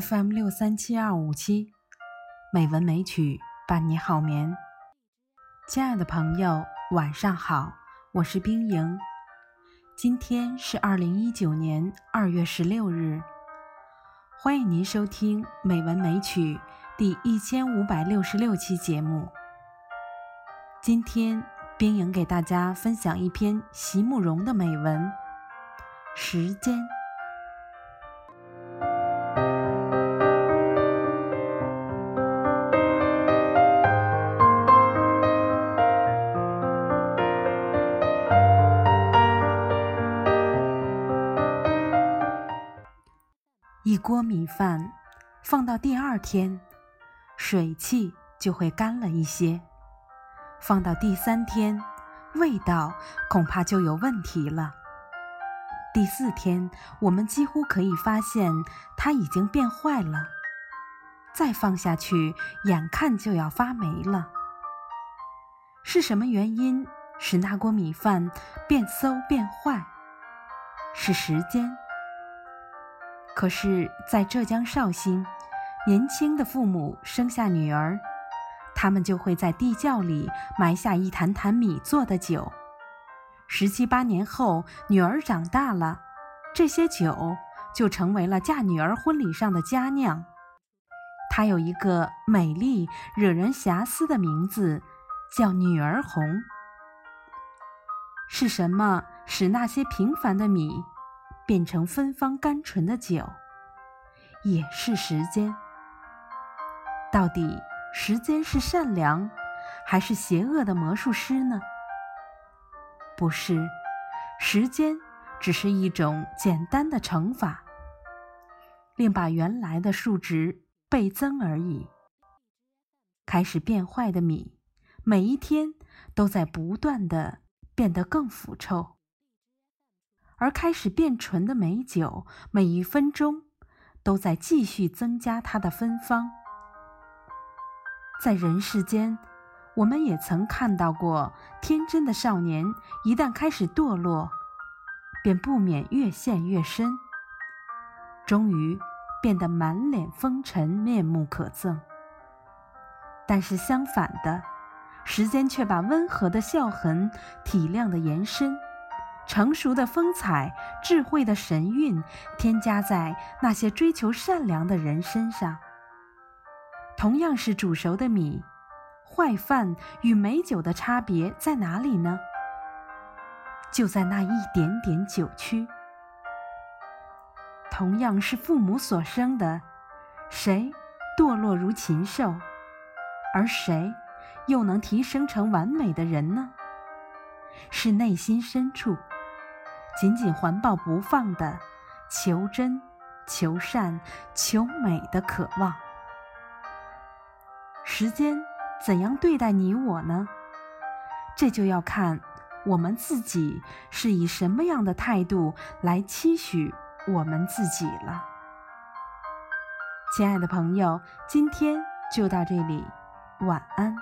FM 六三七二五七，美文美曲伴你好眠。亲爱的朋友，晚上好，我是冰莹。今天是二零一九年二月十六日，欢迎您收听《美文美曲》第一千五百六十六期节目。今天，冰莹给大家分享一篇席慕容的美文《时间》。锅米饭放到第二天，水汽就会干了一些；放到第三天，味道恐怕就有问题了。第四天，我们几乎可以发现它已经变坏了。再放下去，眼看就要发霉了。是什么原因使那锅米饭变馊变坏？是时间。可是，在浙江绍兴，年轻的父母生下女儿，他们就会在地窖里埋下一坛坛米做的酒。十七八年后，女儿长大了，这些酒就成为了嫁女儿婚礼上的佳酿。它有一个美丽、惹人遐思的名字，叫“女儿红”。是什么使那些平凡的米？变成芬芳甘醇的酒，也是时间。到底时间是善良，还是邪恶的魔术师呢？不是，时间只是一种简单的乘法，令把原来的数值倍增而已。开始变坏的米，每一天都在不断的变得更腐臭。而开始变醇的美酒，每一分钟都在继续增加它的芬芳。在人世间，我们也曾看到过天真的少年，一旦开始堕落，便不免越陷越深，终于变得满脸风尘、面目可憎。但是相反的，时间却把温和的笑痕、体谅的延伸。成熟的风采、智慧的神韵，添加在那些追求善良的人身上。同样是煮熟的米，坏饭与美酒的差别在哪里呢？就在那一点点酒曲。同样是父母所生的，谁堕落如禽兽，而谁又能提升成完美的人呢？是内心深处。紧紧环抱不放的求真、求善、求美的渴望。时间怎样对待你我呢？这就要看我们自己是以什么样的态度来期许我们自己了。亲爱的朋友，今天就到这里，晚安。